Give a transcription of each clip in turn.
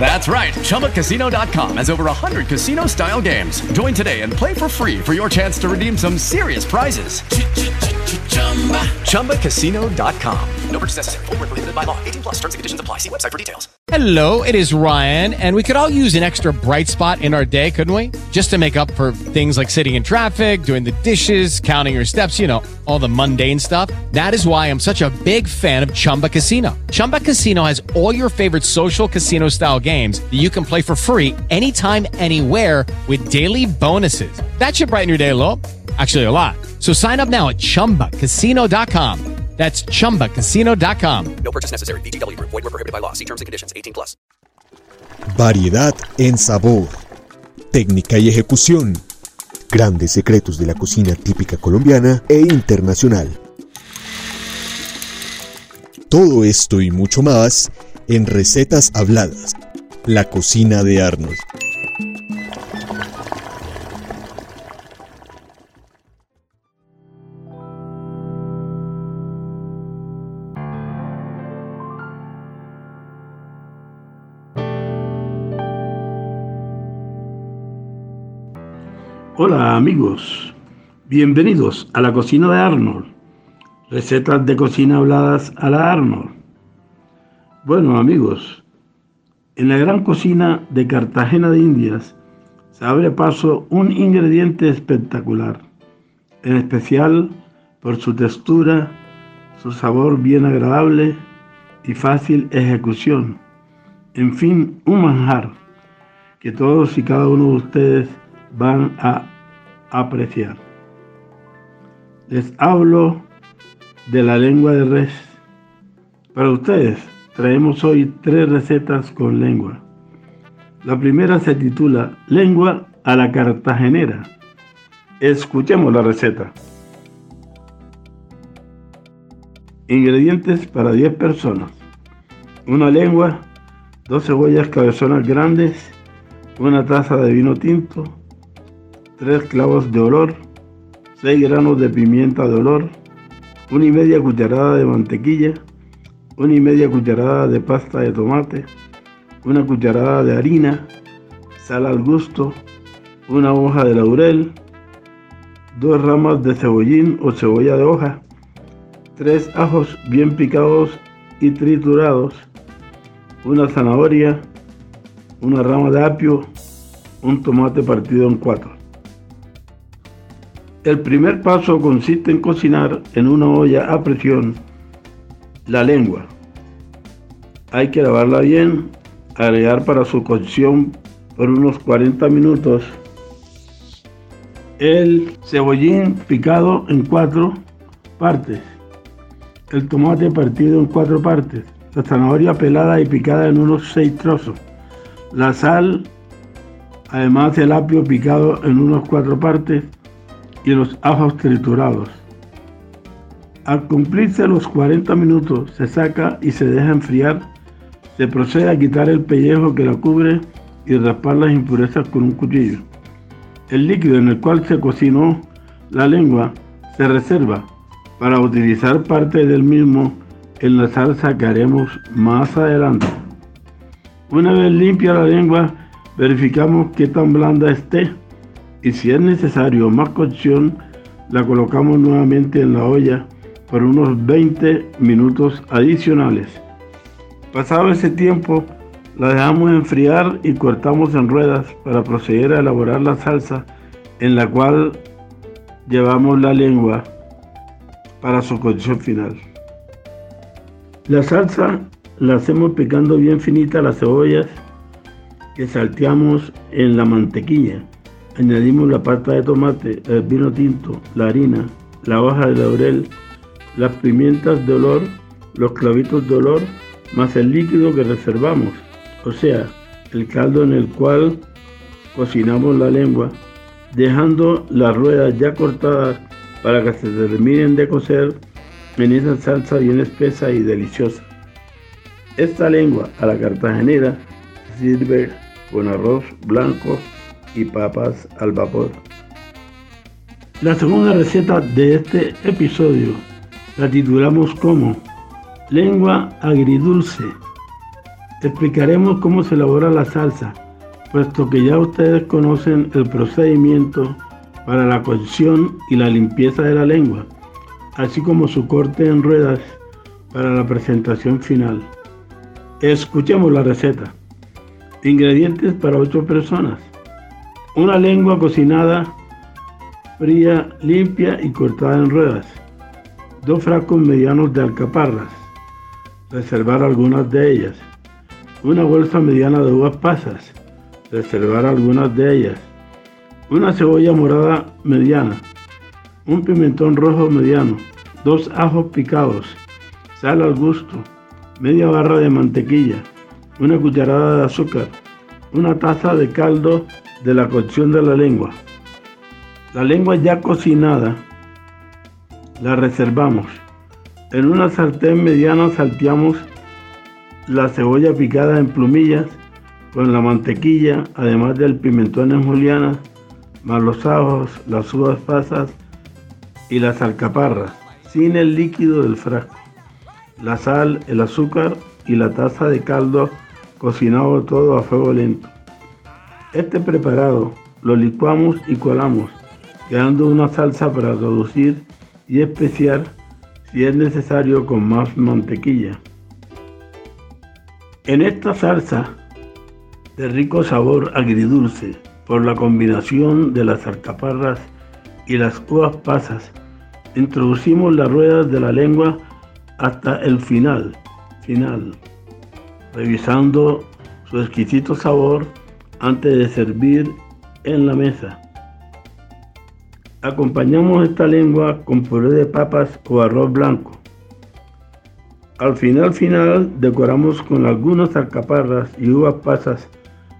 That's right. ChumbaCasino.com has over 100 casino style games. Join today and play for free for your chance to redeem some serious prizes. ChumbaCasino.com. No purchase necessary. Full prohibited by law. 18 plus terms and conditions apply. See website for details. Hello, it is Ryan, and we could all use an extra bright spot in our day, couldn't we? Just to make up for things like sitting in traffic, doing the dishes, counting your steps, you know, all the mundane stuff. That is why I'm such a big fan of Chumba Casino. Chumba Casino has all your favorite social casino style games that you can play for free anytime, anywhere with daily bonuses. That should brighten your day a little. Actually, a lot. So sign up now at chumbacasino.com. That's chumbacasino.com. No purchase necessary. VGW Group. Void were prohibited by law. See terms and conditions. 18 plus. Variedad en sabor, técnica y ejecución, grandes secretos de la cocina típica colombiana e internacional. Todo esto y mucho más en Recetas Habladas, la cocina de Arnold. Hola amigos, bienvenidos a la cocina de Arnold. Recetas de cocina habladas a la Arnold. Bueno amigos, en la gran cocina de Cartagena de Indias se abre paso un ingrediente espectacular, en especial por su textura, su sabor bien agradable y fácil ejecución. En fin, un manjar que todos y cada uno de ustedes van a apreciar. Les hablo de la lengua de res. Para ustedes traemos hoy tres recetas con lengua. La primera se titula Lengua a la cartagenera. Escuchemos la receta. Ingredientes para 10 personas. Una lengua, dos cebollas cabezonas grandes, una taza de vino tinto, 3 clavos de olor, 6 granos de pimienta de olor, una y media cucharada de mantequilla, una y media cucharada de pasta de tomate, una cucharada de harina, sal al gusto, una hoja de laurel, dos ramas de cebollín o cebolla de hoja, tres ajos bien picados y triturados, una zanahoria, una rama de apio, un tomate partido en cuatro. El primer paso consiste en cocinar en una olla a presión la lengua. Hay que lavarla bien, agregar para su cocción por unos 40 minutos el cebollín picado en cuatro partes, el tomate partido en cuatro partes, la zanahoria pelada y picada en unos seis trozos, la sal, además el apio picado en unos cuatro partes, y los ajos triturados. Al cumplirse los 40 minutos se saca y se deja enfriar. Se procede a quitar el pellejo que la cubre y raspar las impurezas con un cuchillo. El líquido en el cual se cocinó la lengua se reserva para utilizar parte del mismo en la salsa que haremos más adelante. Una vez limpia la lengua, verificamos qué tan blanda esté y si es necesario más cocción, la colocamos nuevamente en la olla por unos 20 minutos adicionales. Pasado ese tiempo, la dejamos enfriar y cortamos en ruedas para proceder a elaborar la salsa en la cual llevamos la lengua para su cocción final. La salsa la hacemos picando bien finita las cebollas que salteamos en la mantequilla Añadimos la pasta de tomate, el vino tinto, la harina, la hoja de laurel, las pimientas de olor, los clavitos de olor, más el líquido que reservamos, o sea, el caldo en el cual cocinamos la lengua, dejando las ruedas ya cortadas para que se terminen de cocer en esa salsa bien espesa y deliciosa. Esta lengua a la cartagenera sirve con arroz blanco y papas al vapor. La segunda receta de este episodio la titulamos como Lengua agridulce. Explicaremos cómo se elabora la salsa, puesto que ya ustedes conocen el procedimiento para la cocción y la limpieza de la lengua, así como su corte en ruedas para la presentación final. Escuchemos la receta. Ingredientes para 8 personas. Una lengua cocinada fría, limpia y cortada en ruedas. Dos frascos medianos de alcaparras. Reservar algunas de ellas. Una bolsa mediana de uvas pasas. Reservar algunas de ellas. Una cebolla morada mediana. Un pimentón rojo mediano. Dos ajos picados. Sal al gusto. Media barra de mantequilla. Una cucharada de azúcar. Una taza de caldo de la cocción de la lengua. La lengua ya cocinada la reservamos. En una sartén mediana salteamos la cebolla picada en plumillas con la mantequilla, además del pimentón en juliana, más los ajos, las uvas pasas y las alcaparras, sin el líquido del frasco, la sal, el azúcar y la taza de caldo cocinado todo a fuego lento. Este preparado lo licuamos y colamos quedando una salsa para reducir y especiar si es necesario con más mantequilla. En esta salsa de rico sabor agridulce por la combinación de las alcaparras y las uvas pasas, introducimos las ruedas de la lengua hasta el final, final, revisando su exquisito sabor antes de servir en la mesa. Acompañamos esta lengua con puré de papas o arroz blanco. Al final final decoramos con algunas alcaparras y uvas pasas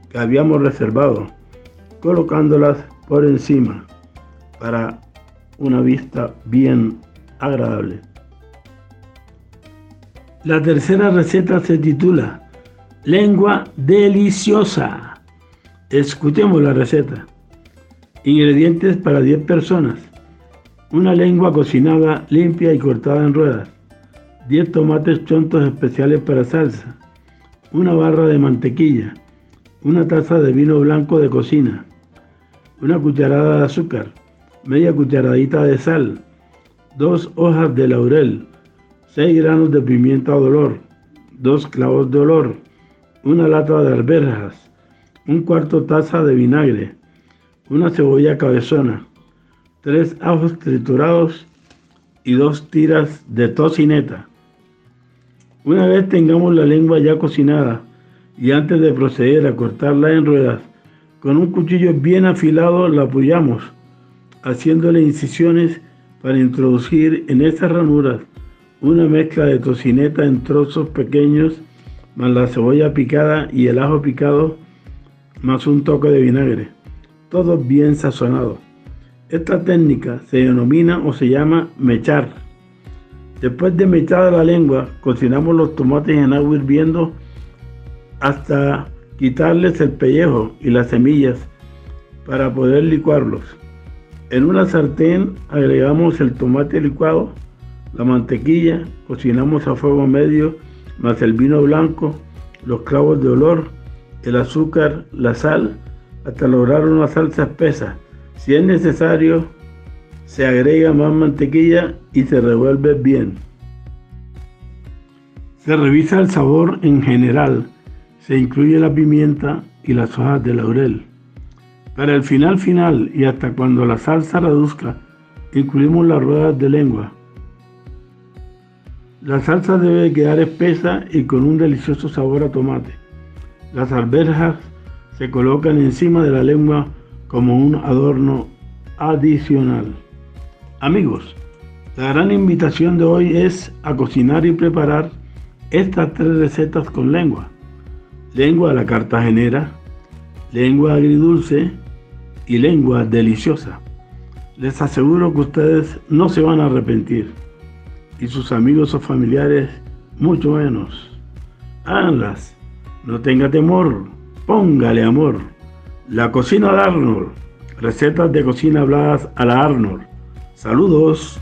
que habíamos reservado, colocándolas por encima para una vista bien agradable. La tercera receta se titula Lengua deliciosa. Escuchemos la receta. Ingredientes para 10 personas. Una lengua cocinada, limpia y cortada en ruedas. 10 tomates chontos especiales para salsa. Una barra de mantequilla. Una taza de vino blanco de cocina. Una cucharada de azúcar. Media cucharadita de sal. Dos hojas de laurel. 6 granos de pimienta dolor. Dos clavos de olor. Una lata de alberjas. Un cuarto taza de vinagre una cebolla cabezona, tres ajos triturados y dos tiras de tocineta. Una vez tengamos la lengua ya cocinada y antes de proceder a cortarla en ruedas, con un cuchillo bien afilado la apoyamos, haciéndole incisiones para introducir en estas ranuras una mezcla de tocineta en trozos pequeños, más la cebolla picada y el ajo picado, más un toque de vinagre todo bien sazonado. Esta técnica se denomina o se llama mechar. Después de mechar la lengua, cocinamos los tomates en agua hirviendo hasta quitarles el pellejo y las semillas para poder licuarlos. En una sartén agregamos el tomate licuado, la mantequilla, cocinamos a fuego medio, más el vino blanco, los clavos de olor, el azúcar, la sal hasta lograr una salsa espesa. Si es necesario, se agrega más mantequilla y se revuelve bien. Se revisa el sabor en general. Se incluye la pimienta y las hojas de laurel. Para el final final y hasta cuando la salsa reduzca, incluimos las ruedas de lengua. La salsa debe quedar espesa y con un delicioso sabor a tomate. Las alberjas se colocan encima de la lengua como un adorno adicional. Amigos, la gran invitación de hoy es a cocinar y preparar estas tres recetas con lengua. Lengua a la cartagenera, lengua agridulce y lengua deliciosa. Les aseguro que ustedes no se van a arrepentir y sus amigos o familiares mucho menos. Háganlas, no tenga temor Póngale amor. La cocina de Arnold. Recetas de cocina habladas a la Arnold. Saludos.